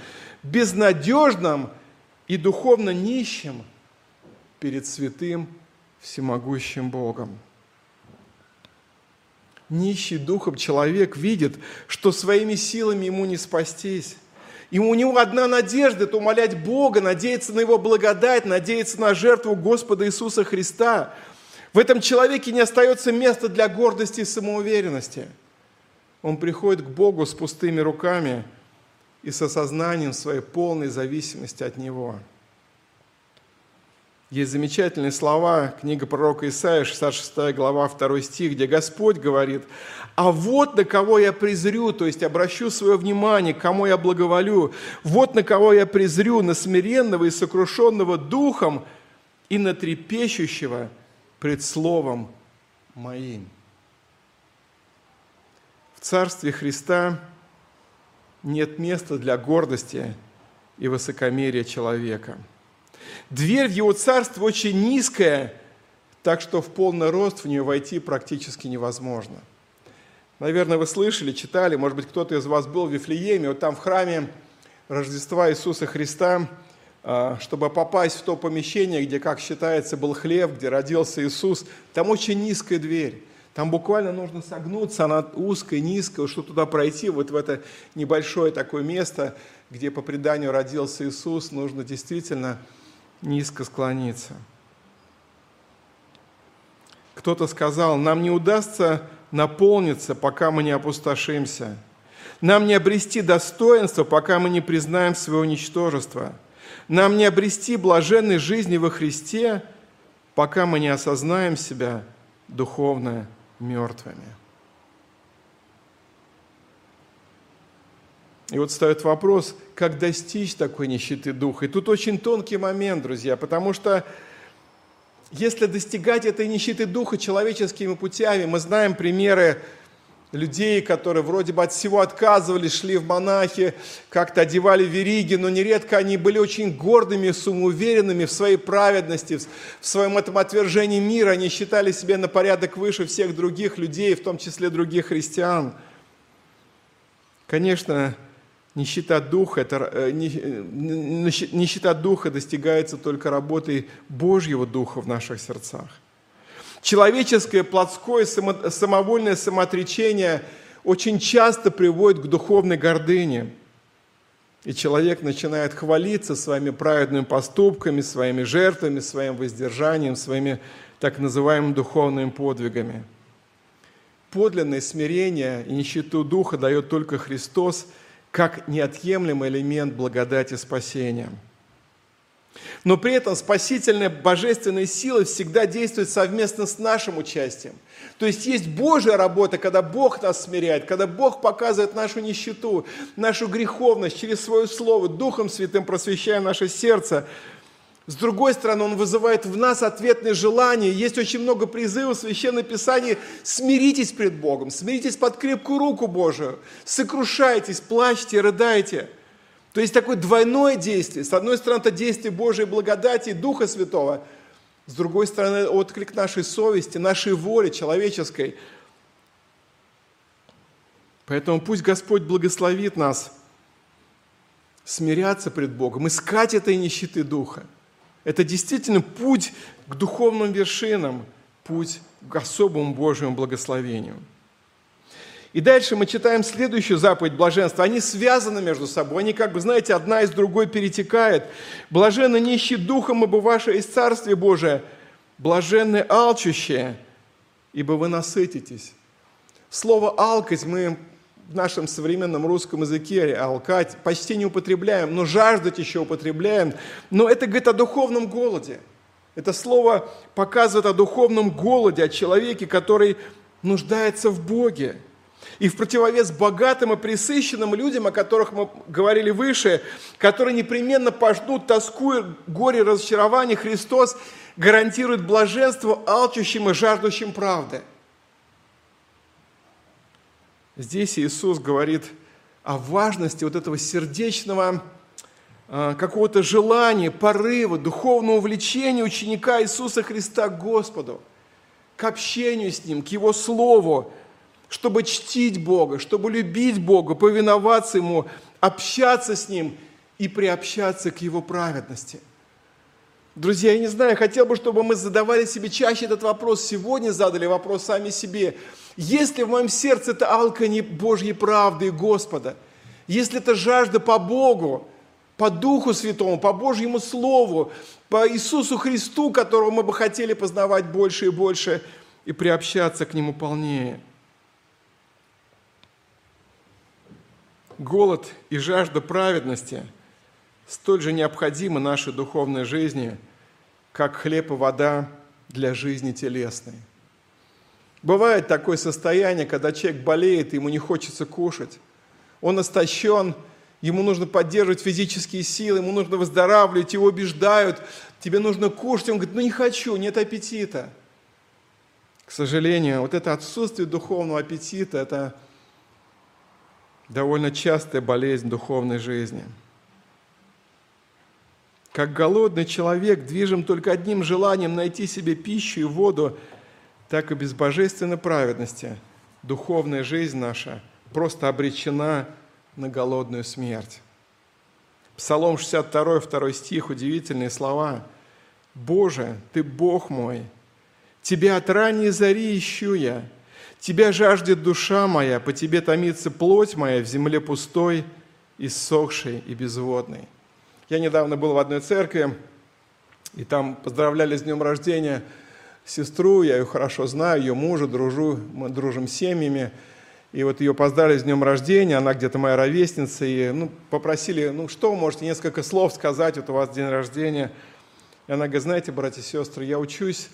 безнадежным и духовно нищим перед святым всемогущим Богом. Нищий духом человек видит, что своими силами ему не спастись. И у него одна надежда – это умолять Бога, надеяться на Его благодать, надеяться на жертву Господа Иисуса Христа. В этом человеке не остается места для гордости и самоуверенности. Он приходит к Богу с пустыми руками и с осознанием своей полной зависимости от Него. Есть замечательные слова, книга пророка Исаия, 66 глава, 2 стих, где Господь говорит, «А вот на кого я презрю, то есть обращу свое внимание, кому я благоволю, вот на кого я презрю, на смиренного и сокрушенного духом и на трепещущего пред словом моим». В Царстве Христа нет места для гордости и высокомерия человека – Дверь в его царство очень низкая, так что в полный рост в нее войти практически невозможно. Наверное, вы слышали, читали, может быть, кто-то из вас был в Вифлееме, вот там в храме Рождества Иисуса Христа, а, чтобы попасть в то помещение, где, как считается, был хлеб, где родился Иисус, там очень низкая дверь. Там буквально нужно согнуться, она узкая, низкая, чтобы туда пройти, вот в это небольшое такое место, где по преданию родился Иисус, нужно действительно низко склониться. Кто-то сказал, нам не удастся наполниться, пока мы не опустошимся. Нам не обрести достоинство, пока мы не признаем своего ничтожества. Нам не обрести блаженной жизни во Христе, пока мы не осознаем себя духовно мертвыми. И вот встает вопрос, как достичь такой нищеты духа. И тут очень тонкий момент, друзья, потому что если достигать этой нищеты духа человеческими путями, мы знаем примеры людей, которые вроде бы от всего отказывались, шли в монахи, как-то одевали вериги, но нередко они были очень гордыми, самоуверенными в своей праведности, в своем этом отвержении мира. Они считали себя на порядок выше всех других людей, в том числе других христиан. Конечно, Нищета духа, это, э, нищета духа достигается только работой Божьего духа в наших сердцах. Человеческое, плотское, самовольное самоотречение очень часто приводит к духовной гордыне. И человек начинает хвалиться своими праведными поступками, своими жертвами, своим воздержанием, своими так называемыми духовными подвигами. Подлинное смирение и нищету духа дает только Христос – как неотъемлемый элемент благодати спасения. Но при этом спасительная божественная сила всегда действует совместно с нашим участием. То есть есть Божья работа, когда Бог нас смиряет, когда Бог показывает нашу нищету, нашу греховность через Свое Слово, Духом Святым просвещая наше сердце – с другой стороны, Он вызывает в нас ответные желания. Есть очень много призывов в Священном Писании. Смиритесь пред Богом, смиритесь под крепкую руку Божию, сокрушайтесь, плачьте, рыдайте. То есть такое двойное действие. С одной стороны, это действие Божьей благодати и Духа Святого. С другой стороны, отклик нашей совести, нашей воли человеческой. Поэтому пусть Господь благословит нас смиряться пред Богом, искать этой нищеты Духа – это действительно путь к духовным вершинам, путь к особому Божьему благословению. И дальше мы читаем следующую заповедь блаженства. Они связаны между собой, они как бы, знаете, одна из другой перетекает. Блаженны нищие духом, ибо ваше из Царствие Божие. Блаженны алчущие, ибо вы насытитесь. Слово «алкать» мы в нашем современном русском языке алкать почти не употребляем, но жаждать еще употребляем. Но это говорит о духовном голоде. Это слово показывает о духовном голоде, о человеке, который нуждается в Боге. И в противовес богатым и присыщенным людям, о которых мы говорили выше, которые непременно пожнут тоску, горе, разочарование, Христос гарантирует блаженство алчущим и жаждущим правды – Здесь Иисус говорит о важности вот этого сердечного а, какого-то желания, порыва, духовного влечения ученика Иисуса Христа к Господу, к общению с Ним, к Его Слову, чтобы чтить Бога, чтобы любить Бога, повиноваться Ему, общаться с Ним и приобщаться к Его праведности. Друзья, я не знаю, хотел бы, чтобы мы задавали себе чаще этот вопрос. Сегодня задали вопрос сами себе – Если в моем сердце это алканье Божьей правды и Господа, если это жажда по Богу, по Духу Святому, по Божьему Слову, по Иисусу Христу, которого мы бы хотели познавать больше и больше и приобщаться к Нему полнее. Голод и жажда праведности столь же необходимы нашей духовной жизни, как хлеб и вода для жизни телесной. Бывает такое состояние, когда человек болеет, ему не хочется кушать. Он истощен, ему нужно поддерживать физические силы, ему нужно выздоравливать, его убеждают, тебе нужно кушать. Он говорит, ну не хочу, нет аппетита. К сожалению, вот это отсутствие духовного аппетита – это довольно частая болезнь духовной жизни. Как голодный человек движим только одним желанием найти себе пищу и воду, так и без божественной праведности духовная жизнь наша просто обречена на голодную смерть. Псалом 62, 2 стих, удивительные слова. «Боже, Ты Бог мой, Тебя от ранней зари ищу я, Тебя жаждет душа моя, по Тебе томится плоть моя в земле пустой, иссохшей и безводной». Я недавно был в одной церкви, и там поздравляли с днем рождения сестру, я ее хорошо знаю, ее мужа, дружу, мы дружим семьями – и вот ее поздравили с днем рождения, она где-то моя ровесница, и ну, попросили, ну что можете несколько слов сказать, вот у вас день рождения. И она говорит, знаете, братья и сестры, я учусь,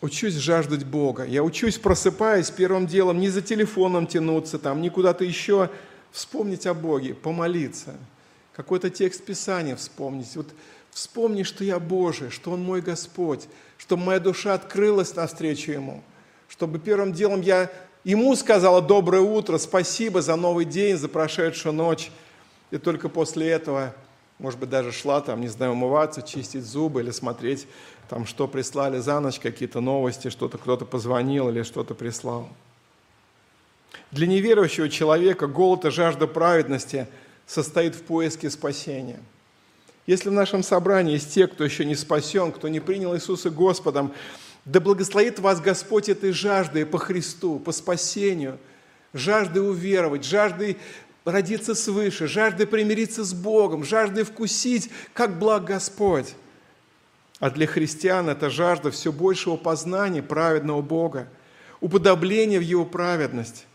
учусь жаждать Бога. Я учусь, просыпаясь, первым делом не за телефоном тянуться, там, не куда-то еще, вспомнить о Боге, помолиться, какой-то текст Писания вспомнить. Вот вспомни, что я Божий, что Он мой Господь, чтобы моя душа открылась навстречу Ему, чтобы первым делом я Ему сказала доброе утро, спасибо за новый день, за прошедшую ночь. И только после этого, может быть, даже шла там, не знаю, умываться, чистить зубы или смотреть, там, что прислали за ночь, какие-то новости, что-то кто-то позвонил или что-то прислал. Для неверующего человека голод и жажда праведности состоит в поиске спасения. Если в нашем собрании есть те, кто еще не спасен, кто не принял Иисуса Господом, да благословит вас Господь этой жаждой по Христу, по спасению, жаждой уверовать, жаждой родиться свыше, жаждой примириться с Богом, жаждой вкусить, как благ Господь. А для христиан это жажда все большего познания праведного Бога, уподобления в Его праведность.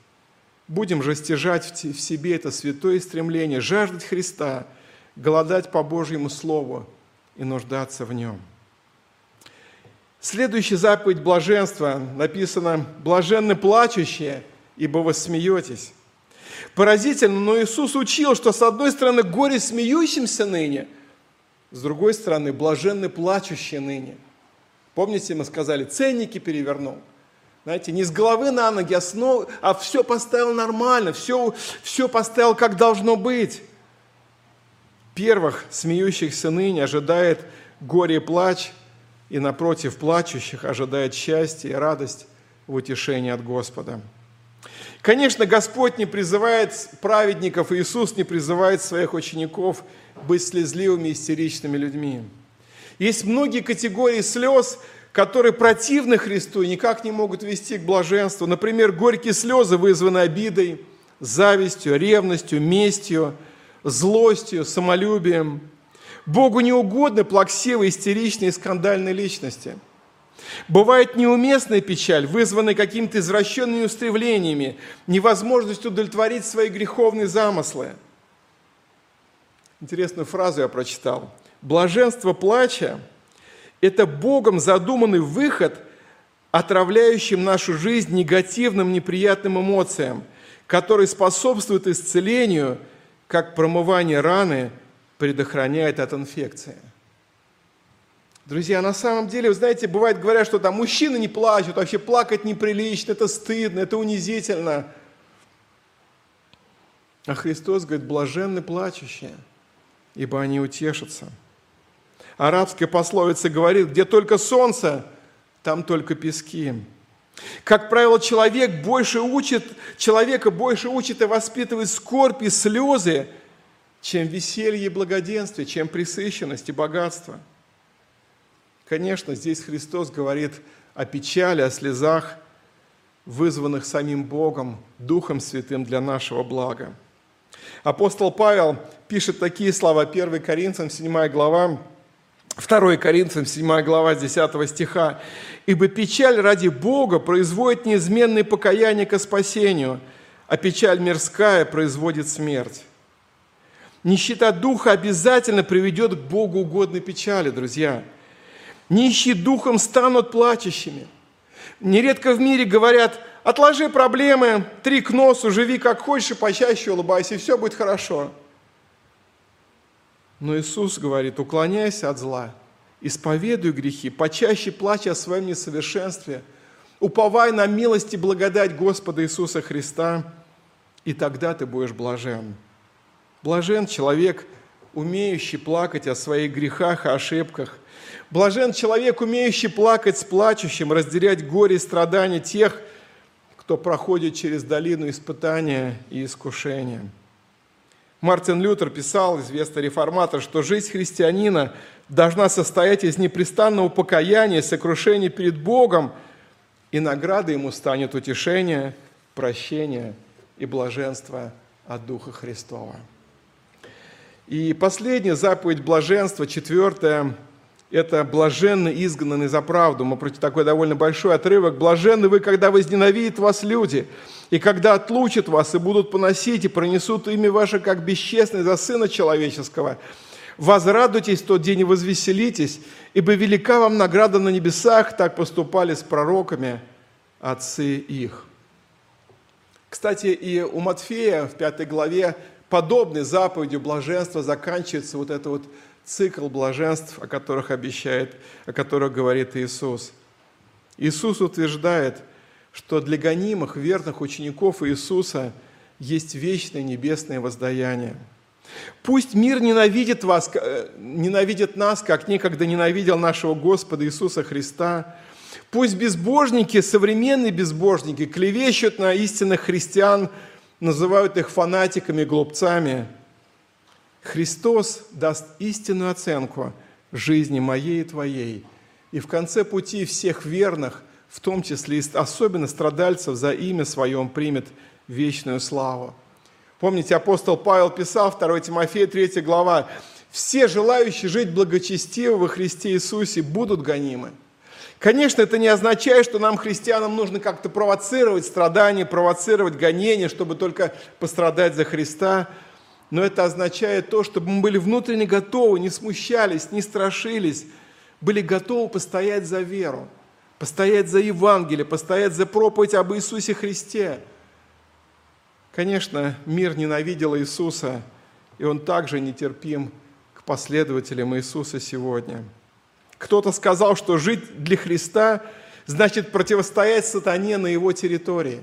Будем же стяжать в себе это святое стремление, жаждать Христа, голодать по Божьему Слову и нуждаться в Нем. Следующая заповедь блаженства написано «блаженны плачущие, ибо вы смеетесь». Поразительно, но Иисус учил, что с одной стороны горе смеющимся ныне, с другой стороны блаженны плачущие ныне. Помните, мы сказали, ценники перевернул. Знаете, не с головы на ноги, а, снова, а все поставил нормально, все, все поставил как должно быть. Первых смеющихся ныне ожидает горе и плач – и напротив плачущих ожидает счастье и радость в утешении от Господа. Конечно, Господь не призывает праведников, Иисус не призывает своих учеников быть слезливыми, истеричными людьми. Есть многие категории слез, которые противны Христу и никак не могут вести к блаженству. Например, горькие слезы вызваны обидой, завистью, ревностью, местью, злостью, самолюбием – Богу не угодны плаксивые, истеричные, скандальные личности. Бывает неуместная печаль, вызванная какими-то извращенными устремлениями, невозможностью удовлетворить свои греховные замыслы. Интересную фразу я прочитал. Блаженство плача – это Богом задуманный выход, отравляющим нашу жизнь негативным, неприятным эмоциям, который способствует исцелению, как промывание раны – предохраняет от инфекции. Друзья, на самом деле, вы знаете, бывает говорят, что там мужчины не плачут, вообще плакать неприлично, это стыдно, это унизительно. А Христос говорит, блаженны плачущие, ибо они утешатся. Арабская пословица говорит, где только солнце, там только пески. Как правило, человек больше учит, человека больше учит и воспитывает скорбь и слезы, чем веселье и благоденствие, чем присыщенность и богатство. Конечно, здесь Христос говорит о печали, о слезах, вызванных самим Богом, Духом Святым для нашего блага. Апостол Павел пишет такие слова, 1 Коринфянам, 7 глава, 2 Коринфянам, 7 глава, с 10 стиха. «Ибо печаль ради Бога производит неизменное покаяние ко спасению, а печаль мирская производит смерть». Нищета духа обязательно приведет к Богу угодной печали, друзья. Нищие духом станут плачущими. Нередко в мире говорят, отложи проблемы, три к носу, живи как хочешь и почаще улыбайся, и все будет хорошо. Но Иисус говорит, уклоняйся от зла, исповедуй грехи, почаще плачь о своем несовершенстве, уповай на милость и благодать Господа Иисуса Христа, и тогда ты будешь блажен. Блажен человек, умеющий плакать о своих грехах и ошибках. Блажен человек, умеющий плакать с плачущим, разделять горе и страдания тех, кто проходит через долину испытания и искушения. Мартин Лютер писал, известный реформатор, что жизнь христианина должна состоять из непрестанного покаяния, сокрушения перед Богом, и наградой ему станет утешение, прощение и блаженство от Духа Христова. И последняя заповедь блаженства, четвертая, это «блаженны изгнаны за правду». Мы против такой довольно большой отрывок. «Блаженны вы, когда возненавидят вас люди, и когда отлучат вас, и будут поносить, и пронесут имя ваше, как бесчестное за Сына Человеческого. Возрадуйтесь в тот день и возвеселитесь, ибо велика вам награда на небесах, так поступали с пророками отцы их». Кстати, и у Матфея в пятой главе подобной заповедью блаженства заканчивается вот этот вот цикл блаженств, о которых обещает, о которых говорит Иисус. Иисус утверждает, что для гонимых, верных учеников Иисуса есть вечное небесное воздаяние. Пусть мир ненавидит, вас, э, ненавидит нас, как некогда ненавидел нашего Господа Иисуса Христа. Пусть безбожники, современные безбожники, клевещут на истинных христиан – называют их фанатиками, глупцами. Христос даст истинную оценку жизни моей и твоей. И в конце пути всех верных, в том числе и особенно страдальцев, за имя свое примет вечную славу. Помните, апостол Павел писал, 2 Тимофея, 3 глава, «Все желающие жить благочестиво во Христе Иисусе будут гонимы». Конечно, это не означает, что нам, христианам, нужно как-то провоцировать страдания, провоцировать гонения, чтобы только пострадать за Христа. Но это означает то, чтобы мы были внутренне готовы, не смущались, не страшились, были готовы постоять за веру, постоять за Евангелие, постоять за проповедь об Иисусе Христе. Конечно, мир ненавидел Иисуса, и он также нетерпим к последователям Иисуса сегодня – кто-то сказал, что жить для Христа значит противостоять сатане на его территории.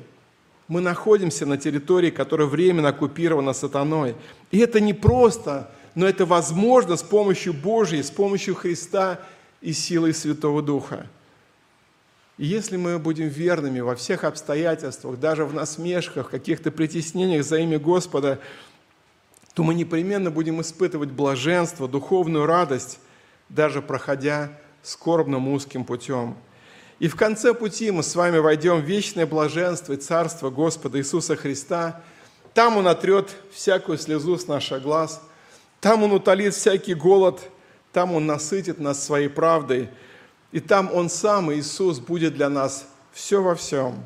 Мы находимся на территории, которая временно оккупирована сатаной. И это не просто, но это возможно с помощью Божьей, с помощью Христа и силой Святого Духа. И если мы будем верными во всех обстоятельствах, даже в насмешках, каких-то притеснениях за имя Господа, то мы непременно будем испытывать блаженство, духовную радость – даже проходя скорбным узким путем. И в конце пути мы с вами войдем в вечное блаженство и царство Господа Иисуса Христа. Там Он отрет всякую слезу с наших глаз, там Он утолит всякий голод, там Он насытит нас своей правдой, и там Он сам, Иисус, будет для нас все во всем.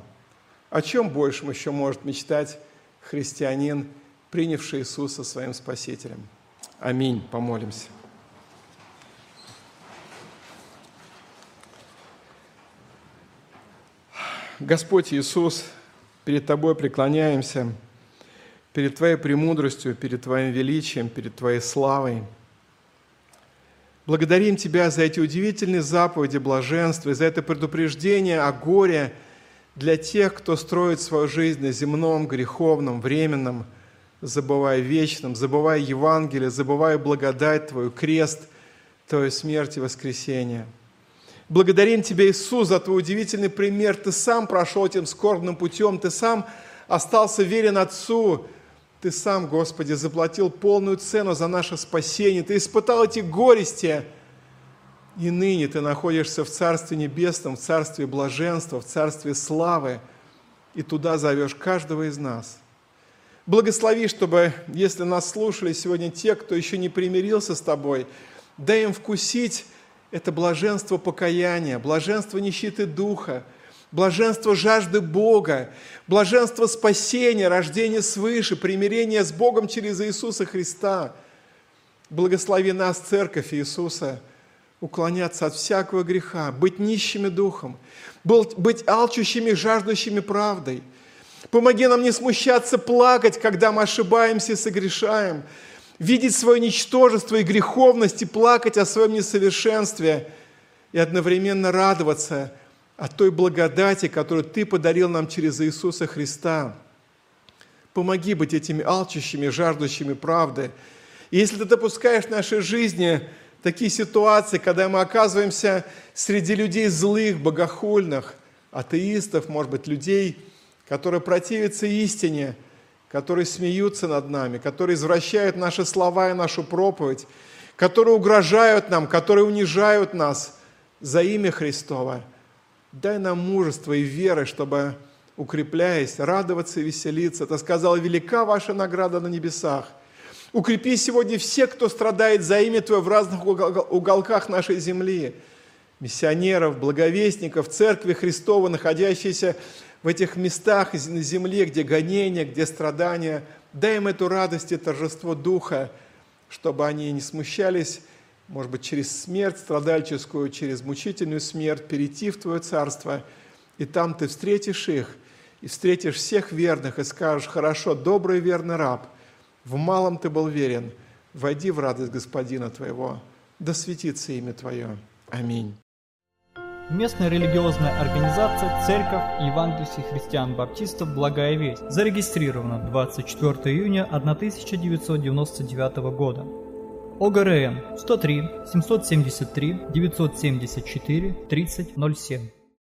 О чем больше еще может мечтать христианин, принявший Иисуса своим Спасителем? Аминь. Помолимся. Господь Иисус, перед Тобой преклоняемся, перед Твоей премудростью, перед Твоим величием, перед Твоей славой. Благодарим Тебя за эти удивительные заповеди блаженства за это предупреждение о горе для тех, кто строит свою жизнь на земном, греховном, временном, забывая вечном, забывая Евангелие, забывая благодать Твою, крест Твою смерть и воскресение – Благодарим Тебя, Иисус, за Твой удивительный пример. Ты сам прошел этим скорбным путем, Ты сам остался верен Отцу. Ты сам, Господи, заплатил полную цену за наше спасение. Ты испытал эти горести. И ныне Ты находишься в Царстве Небесном, в Царстве блаженства, в Царстве славы. и туда зовешь каждого из нас. Благослови, чтобы, если нас слушали сегодня те, кто еще не примирился с Тобой, дай им вкусить это блаженство покаяния, блаженство нищеты духа, блаженство жажды Бога, блаженство спасения, рождения свыше, примирения с Богом через Иисуса Христа. Благослови нас, Церковь Иисуса, уклоняться от всякого греха, быть нищими духом, быть алчущими, жаждущими правдой. Помоги нам не смущаться плакать, когда мы ошибаемся и согрешаем, видеть свое ничтожество и греховность и плакать о своем несовершенстве и одновременно радоваться от той благодати, которую Ты подарил нам через Иисуса Христа. Помоги быть этими алчущими, жаждущими правды. И если Ты допускаешь в нашей жизни такие ситуации, когда мы оказываемся среди людей злых, богохульных, атеистов, может быть, людей, которые противятся истине, которые смеются над нами, которые извращают наши слова и нашу проповедь, которые угрожают нам, которые унижают нас за имя Христова. Дай нам мужество и веры, чтобы, укрепляясь, радоваться и веселиться. Ты сказал, велика ваша награда на небесах – Укрепи сегодня всех, кто страдает за имя Твое в разных уголках нашей земли. Миссионеров, благовестников, церкви Христова, находящиеся в этих местах на земле, где гонения, где страдания. Дай им эту радость и торжество Духа, чтобы они не смущались, может быть, через смерть страдальческую, через мучительную смерть, перейти в Твое Царство. И там Ты встретишь их, и встретишь всех верных, и скажешь, хорошо, добрый верный раб – в малом ты был верен, войди в радость Господина твоего, да светится имя Твое. Аминь. Местная религиозная организация Церковь Евангельских христиан-баптистов. «Благая весть» зарегистрирована 24 июня 1999 года. ОГРН 103 773 974 3007